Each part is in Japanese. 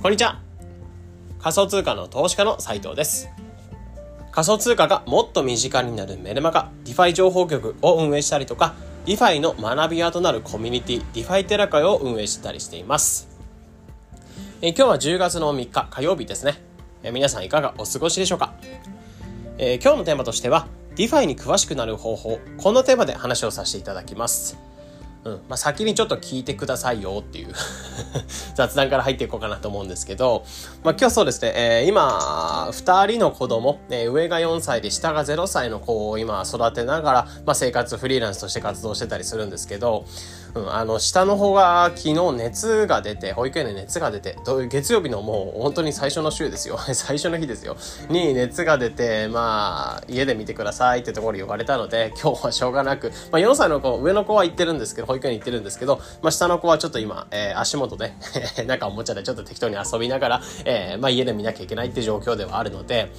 こんにちは。仮想通貨の投資家の斉藤です。仮想通貨がもっと身近になるメルマガ、DeFi 情報局を運営したりとか、DeFi の学び屋となるコミュニティ、DeFi テラ会を運営したりしています。え今日は10月の3日火曜日ですね。え皆さんいかがお過ごしでしょうか、えー、今日のテーマとしては、DeFi に詳しくなる方法、このテーマで話をさせていただきます。うん。まあ、先にちょっと聞いてくださいよっていう。雑談から入っていこうかなと思うんですけど、まあ、今日そうですね、えー、今、二人の子供、えー、上が4歳で下が0歳の子を今育てながら、まあ、生活フリーランスとして活動してたりするんですけど、うん、あの、下の方が昨日熱が出て、保育園で熱が出て、月曜日のもう本当に最初の週ですよ。最初の日ですよ。に熱が出て、まあ、家で見てくださいってところ言われたので、今日はしょうがなく、まあ4歳の子、上の子は行ってるんですけど、保育園に行ってるんですけど、まあ下の子はちょっと今、えー、足元でなんかおもちゃでちょっと適当に遊びながら、えー、まあ家で見なきゃいけないって状況ではあるので、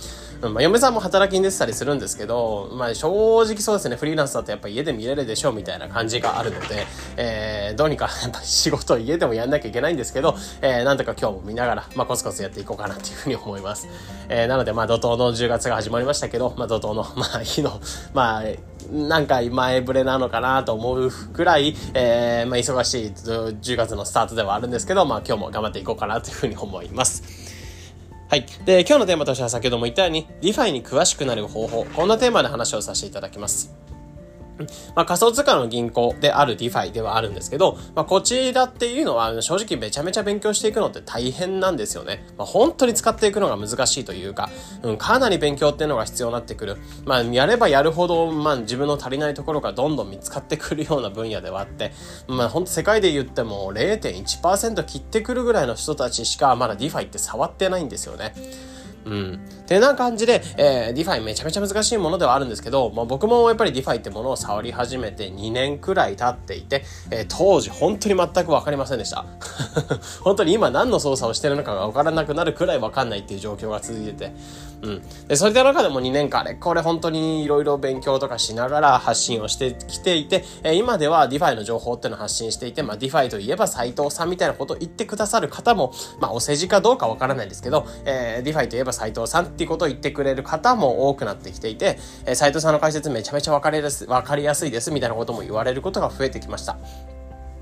まあ嫁さんも働きに出てたりするんですけど、まあ正直そうですね、フリーランスだとやっぱ家で見れるでしょうみたいな感じがあるので、えー、どうにかやっぱ仕事を家でもやんなきゃいけないんですけど、えー、なんとか今日も見ながら、まあ、コツコツやっていこうかなっていうふうに思います。えー、なので、まあ、怒涛の10月が始まりましたけど、まあ、怒涛の、まあ、日の、まあ、なんか前触れなのかなと思うくらい、えー、まあ、忙しい10月のスタートではあるんですけど、まあ、今日も頑張っていこうかなというふうに思います。はい。で、今日のテーマとしては先ほども言ったように、DeFi に詳しくなる方法、こんなテーマで話をさせていただきます。まあ、仮想通貨の銀行である DeFi ではあるんですけど、まあ、こちらっていうのは正直めちゃめちゃ勉強していくのって大変なんですよね。まあ、本当に使っていくのが難しいというか、うん、かなり勉強っていうのが必要になってくる。まあ、やればやるほど、まあ、自分の足りないところがどんどん見つかってくるような分野ではあって、まあ、本当世界で言っても0.1%切ってくるぐらいの人たちしかまだ DeFi って触ってないんですよね。うん。てな感じで、えー、 DeFi めちゃめちゃ難しいものではあるんですけど、まあ、僕もやっぱり DeFi ってものを触り始めて2年くらい経っていて、えー、当時本当に全くわかりませんでした。本当に今何の操作をしてるのかがわからなくなるくらいわかんないっていう状況が続いてて、うん。で、それで中でも2年間あれ、これ本当にいろいろ勉強とかしながら発信をしてきていて、えー、今では DeFi の情報っていうのを発信していて、まあ、 DeFi といえば斉藤さんみたいなことを言ってくださる方も、まあ、お世辞かどうかわからないですけど、えー、 DeFi といえば斉藤さんっていうことを言ってくれる方も多くなってきていて、えー、斉藤さんの解説めちゃめちゃわかりやすわかりやすいですみたいなことも言われることが増えてきました。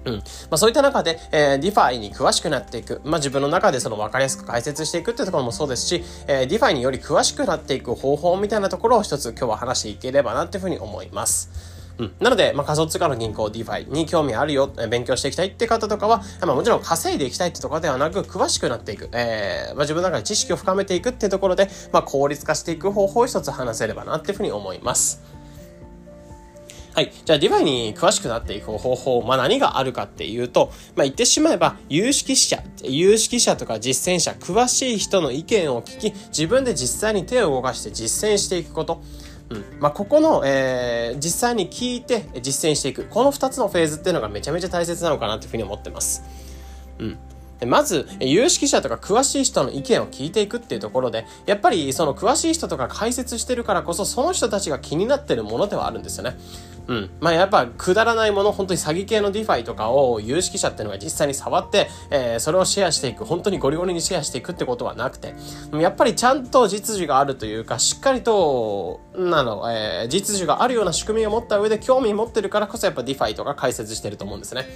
うん。まあそういった中で、えー、DeFi に詳しくなっていく。まあ自分の中でその分かりやすく解説していくっていうところもそうですし、えー、DeFi により詳しくなっていく方法みたいなところを一つ今日は話していければなっていうふうに思います。うん。なので、まあ、仮想通貨の銀行 DeFi に興味あるよ、勉強していきたいって方とかは、まあ、もちろん稼いでいきたいってところではなく、詳しくなっていく、えー、まあ、自分の中で知識を深めていくってところで、まあ、効率化していく方法を一つ話せればなっていうふうに思います。はい。じゃあ、 DeFi に詳しくなっていく方法、まあ何があるかっていうと、まあ言ってしまえば、有識者、有識者とか実践者、詳しい人の意見を聞き、自分で実際に手を動かして実践していくこと。うん。まあ、ここの、えー、実際に聞いて実践していく。この2つのフェーズっていうのがめちゃめちゃ大切なのかなっていうふうに思ってます。うん。まず、有識者とか詳しい人の意見を聞いていくっていうところで、やっぱりその詳しい人とか解説してるからこそ、その人たちが気になってるものではあるんですよね。うん。まあやっぱくだらないもの、本当に詐欺系の DeFi とかを有識者っていうのが実際に触って、えー、それをシェアしていく、本当にゴリゴリにシェアしていくってことはなくて、やっぱりちゃんと実需があるというか、しっかりと、なの、えー、実需があるような仕組みを持った上で興味持ってるからこそやっぱ DeFi とか解説してると思うんですね。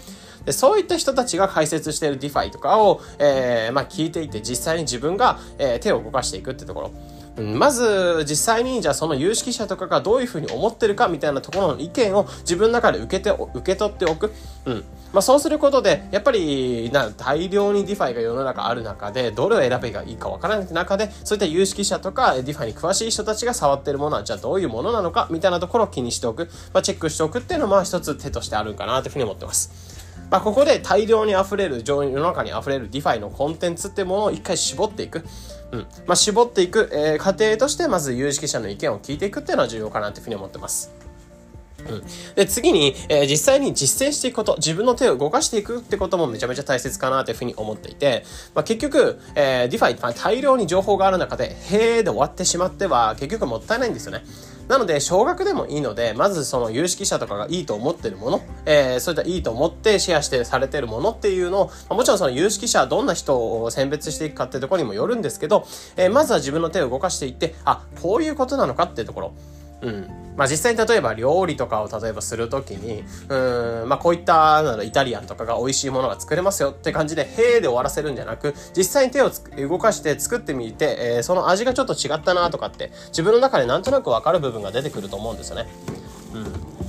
で、そういった人たちが解説してる DeFi とかを、えー、まあ聞いていて実際に自分が、えー、手を動かしていくってところ。まず実際にじゃあその有識者とかがどういうふうに思ってるかみたいなところの意見を自分の中で受けて受け取っておく。うん。まあそうすることで、やっぱりな大量に DeFi が世の中ある中で、どれを選べばいいかわからない中で、そういった有識者とか DeFi に詳しい人たちが触ってるものはじゃあどういうものなのかみたいなところを気にしておく。まあチェックしておくっていうのはまあ一つ手としてあるんかなというふうに思ってます。まあ、ここで大量に溢れる、世の中に溢れる DeFi のコンテンツってものを一回絞っていく。うん。まあ、絞っていく、えー、過程として、まず有識者の意見を聞いていくっていうのは重要かなというふうに思ってます。うん。で、次に、えー、実際に実践していくこと、自分の手を動かしていくってこともめちゃめちゃ大切かなというふうに思っていて、まあ、結局、えー、DeFi、まあ、大量に情報がある中で、へーで終わってしまっては、結局もったいないんですよね。なので、少額でもいいので、まずその有識者とかがいいと思ってるもの、えー、そういったいいと思ってシェアしてされてるものっていうのを、もちろんその有識者はどんな人を選別していくかっていうところにもよるんですけど、えー、まずは自分の手を動かしていって、あ、こういうことなのかっていうところ。うん。まあ実際に例えば料理とかを例えばするときに、うん、まあこういったなイタリアンとかが美味しいものが作れますよって感じで、へーで終わらせるんじゃなく、実際に手を動かして作ってみて、えー、その味がちょっと違ったなとかって、自分の中でなんとなくわかる部分が出てくると思うんですよね。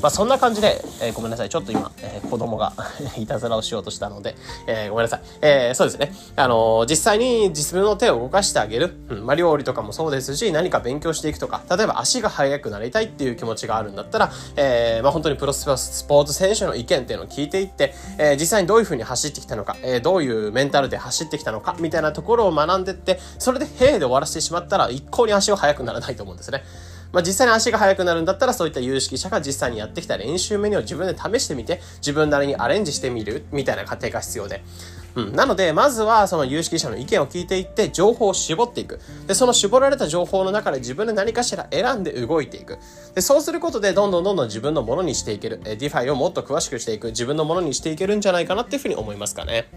まあ、そんな感じで、えー、ごめんなさい。ちょっと今、えー、子供が いたずらをしようとしたので、えー、ごめんなさい。えー、そうですね。あのー、実際に自分の手を動かしてあげる。うん、まあ、料理とかもそうですし、何か勉強していくとか、例えば足が速くなりたいっていう気持ちがあるんだったら、えー、まあ、本当にプロスポーツ選手の意見っていうのを聞いていって、えー、実際にどういう風に走ってきたのか、えー、どういうメンタルで走ってきたのか、みたいなところを学んでって、それで、へーで終わらせてしまったら、一向に足は速くならないと思うんですね。まあ、実際に足が速くなるんだったら、そういった有識者が実際にやってきた練習メニューを自分で試してみて、自分なりにアレンジしてみる、みたいな過程が必要で。うん。なので、まずはその有識者の意見を聞いていって、情報を絞っていく。で、その絞られた情報の中で自分で何かしら選んで動いていく。で、そうすることで、どんどんどんどん自分のものにしていける。え、 DeFi をもっと詳しくしていく。自分のものにしていけるんじゃないかなっていうふうに思いますかね。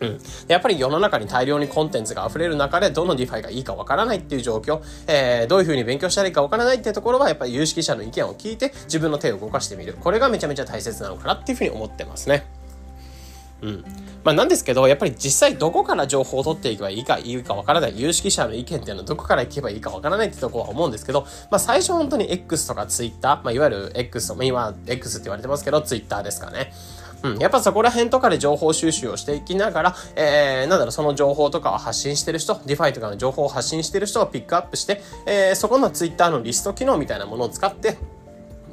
うん。やっぱり世の中に大量にコンテンツが溢れる中で、どの DeFi がいいかわからないっていう状況、えー、どういう風に勉強したらいいかわからないっていうところは、やっぱり有識者の意見を聞いて、自分の手を動かしてみる。これがめちゃめちゃ大切なのかなっていう風に思ってますね。うん。まあなんですけど、やっぱり実際どこから情報を取っていけばいいか、いいかわからない。有識者の意見っていうのはどこから行けばいいかわからないってとこは思うんですけど、まあ最初本当に X とか Twitter、まあいわゆる X と、まあ今 X って言われてますけど、Twitter ですかね。うん、やっぱそこら辺とかで情報収集をしていきながら、えー、なんだろう、その情報とかを発信してる人、 DeFi とかの情報を発信してる人をピックアップして、えー、そこのツイッターのリスト機能みたいなものを使って、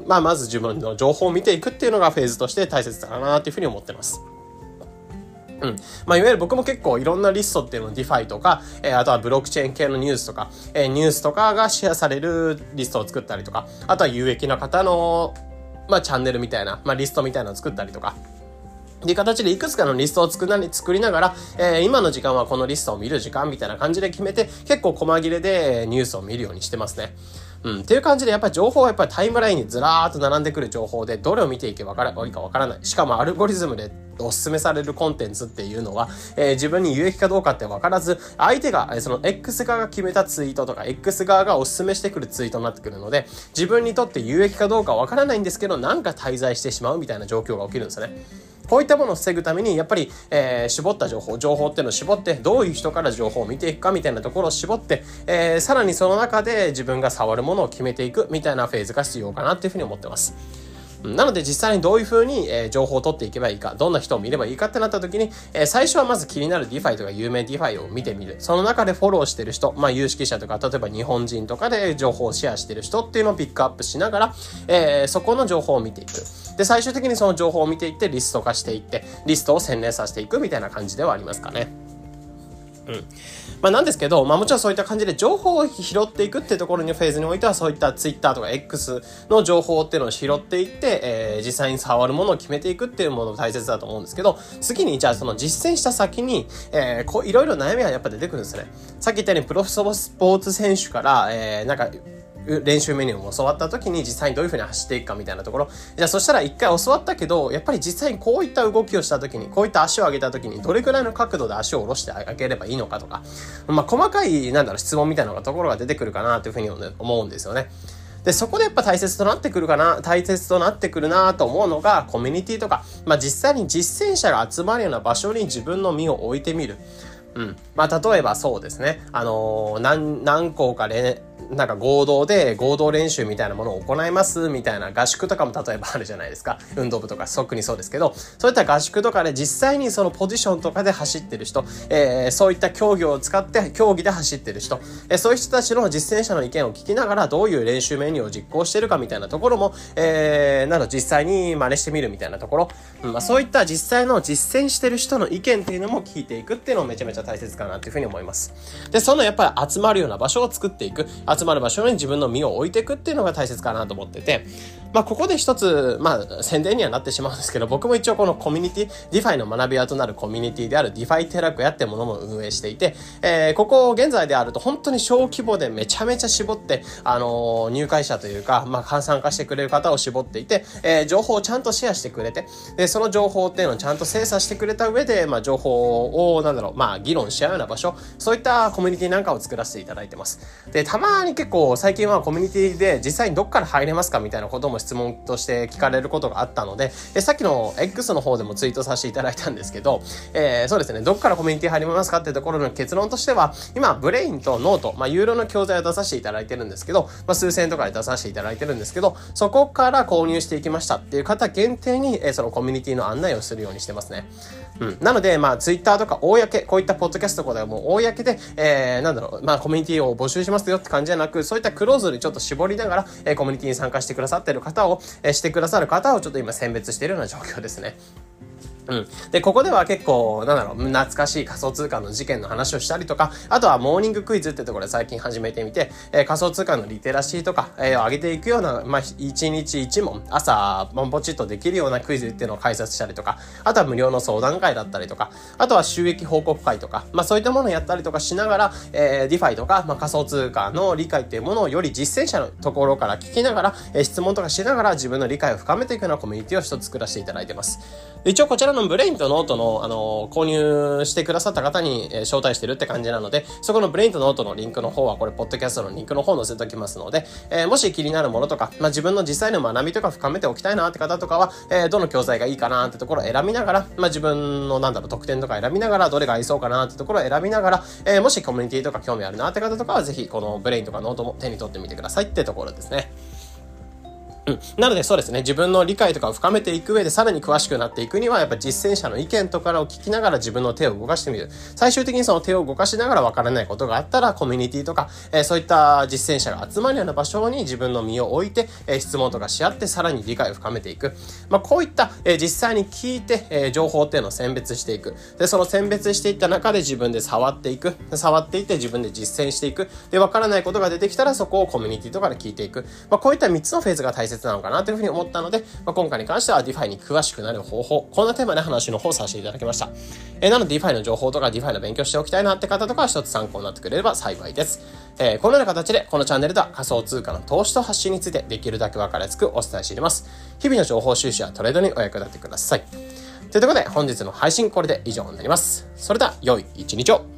まあ、まず自分の情報を見ていくっていうのがフェーズとして大切だなっていうふうに思ってます。うん。まあ、いわゆる僕も結構いろんなリストっていうのを DeFi とか、えー、あとはブロックチェーン系のニュースとか、えー、ニュースとかがシェアされるリストを作ったりとか、あとは有益な方の、まあ、チャンネルみたいな、まあ、リストみたいなのを作ったりとか、っていう形でいくつかのリストを作な作りながら、えー、今の時間はこのリストを見る時間みたいな感じで決めて、結構細切れでニュースを見るようにしてますね。うん。っていう感じで、やっぱり情報はやっぱりタイムラインにずらーっと並んでくる情報で、どれを見ていけばいいかわからない。しかもアルゴリズムでおすすめされるコンテンツっていうのは、えー、自分に有益かどうかって分からず、相手が、その X 側が決めたツイートとか、X 側がおすすめしてくるツイートになってくるので、自分にとって有益かどうか分からないんですけど、なんか滞在してしまうみたいな状況が起きるんですよね。こういったものを防ぐために、やっぱり、えー、絞った情報、情報っていうのを絞って、どういう人から情報を見ていくかみたいなところを絞って、えー、さらにその中で自分が触るものを決めていくみたいなフェーズが必要かなっていうふうに思ってます。なので実際にどういうふうに、え、情報を取っていけばいいか、どんな人を見ればいいかってなった時に、え、最初はまず気になる DeFi とか有名 DeFi を見てみる。その中でフォローしてる人、まあ有識者とか、例えば日本人とかで情報をシェアしてる人っていうのをピックアップしながら、え、そこの情報を見ていく。で、最終的にその情報を見ていってリスト化していって、リストを洗練させていくみたいな感じではありますかね。うん。まあなんですけど、まあもちろんそういった感じで情報を拾っていくっていうところにフェーズにおいてはそういった Twitter とか X の情報っていうのを拾っていって、えー、実際に触るものを決めていくっていうものも大切だと思うんですけど、次にじゃあその実践した先に、えー、こういろいろ悩みがやっぱ出てくるんですね。さっき言ったようにプロスポーツ選手から、えー、なんか練習メニューも教わった時に実際にどういう風に走っていくかみたいなところ。じゃあそしたら一回教わったけど、やっぱり実際にこういった動きをした時に、こういった足を上げた時に、どれくらいの角度で足を下ろしてあげればいいのかとか、まあ細かい、なんだろう、質問みたいなところが出てくるかなというふうに思うんですよね。で、そこでやっぱ大切となってくるかな、大切となってくるなと思うのが、コミュニティとか、まあ実際に実践者が集まるような場所に自分の身を置いてみる。うん。まあ例えばそうですね。あのー、何、何校か連、なんか合同で合同練習みたいなものを行いますみたいな合宿とかも例えばあるじゃないですか。運動部とか特にそうですけど、そういった合宿とかで実際にそのポジションとかで走ってる人、えー、そういった競技を使って競技で走ってる人、えー、そういう人たちの実践者の意見を聞きながらどういう練習メニューを実行してるかみたいなところも、えー、など実際に真似してみるみたいなところ、うんまあ、そういった実際の実践してる人の意見っていうのも聞いていくっていうのもめちゃめちゃ大切かなっていうふうに思います。で、そのやっぱり集まるような場所を作っていく、集まる場所に自分の身を置いていくっていうのが大切かなと思ってて、まあ、ここで一つ、まあ、宣伝にはなってしまうんですけど、僕も一応このコミュニティ、 DeFi の学び屋となるコミュニティである DeFi 寺子屋ってものも運営していて、えー、ここ現在であると本当に小規模でめちゃめちゃ絞って、あのー、入会者というか、まあ、参加してくれる方を絞っていて、えー、情報をちゃんとシェアしてくれて、で、その情報っていうのをちゃんと精査してくれた上で、まあ、情報を、なんだろう、まあ、議論し合うような場所、そういったコミュニティなんかを作らせていただいてます。で、たまに結構最近はコミュニティで実際にどっから入れますかみたいなことも質問として聞かれることがあったので、えさっきの X の方でもツイートさせていただいたんですけど、えー、そうですね、どっからコミュニティ入りますかっていうところの結論としては、今、ブレインとノート、まあ、有料の教材を出させていただいてるんですけど、まあ、数千円とかで出させていただいてるんですけど、そこから購入していきましたっていう方限定に、えー、そのコミュニティの案内をするようにしてますね。うん。なので、まあ、ツイッターとか、公、こういったポッドキャストとかではもう、公で、えー、なんだろう、まあ、コミュニティを募集しますよって感じじゃなく、そういったクローズにちょっと絞りながら、えー、コミュニティに参加してくださってる方を、えー、してくださる方をちょっと今選別しているような状況ですね。うん。で、ここでは結構、なんだろう、懐かしい仮想通貨の事件の話をしたりとか、あとはモーニングクイズってところで最近始めてみて、えー、仮想通貨のリテラシーとか、えー、上げていくような、まあ、一日一問、朝、ポンポチッとできるようなクイズっていうのを解説したりとか、あとは無料の相談会だったりとか、あとは収益報告会とか、まあそういったものをやったりとかしながら、えー、ディファイとか、まあ仮想通貨の理解っていうものをより実践者のところから聞きながら、えー、質問とかしながら自分の理解を深めていくようなコミュニティを一つ作らせていただいてます。一応こちらのブレインとノートの、あの、購入してくださった方に、えー、招待してるって感じなので、そこのブレインとノートのリンクの方は、これ、ポッドキャストのリンクの方載せておきますので、えー、もし気になるものとか、まあ、自分の実際の学びとか深めておきたいなって方とかは、えー、どの教材がいいかなってところを選びながら、まあ、自分の、なんだろう、特典とか選びながら、どれが合いそうかなってところを選びながら、えー、もしコミュニティとか興味あるなって方とかは、ぜひ、このブレインとかノートも手に取ってみてくださいってところですね。うん。なのでそうですね、自分の理解とかを深めていく上でさらに詳しくなっていくには、やっぱ実践者の意見とかを聞きながら自分の手を動かしてみる。最終的にその手を動かしながら分からないことがあったら、コミュニティとか、えー、そういった実践者が集まるような場所に自分の身を置いて、えー、質問とかし合ってさらに理解を深めていく。まあ、こういった、えー、実際に聞いて、え情報っていうのを選別していく。で、その選別していった中で自分で触っていく。触っていって自分で実践していく。で、分からないことが出てきたらそこをコミュニティとかで聞いていく。まあ、こういった3つのフェーズが大切切なのかなというふうに思ったので、まあ、今回に関しては DeFi に詳しくなる方法、こんなテーマで話の方させていただきました。えー、なので DeFi の情報とか DeFi の勉強しておきたいなって方とかは一つ参考になってくれれば幸いです。えー、このような形でこのチャンネルでは仮想通貨の投資と発信についてできるだけ分かりやすくお伝えしています。日々の情報収集やトレードにお役立てください。ということで本日の配信これで以上になります。それでは良い一日を。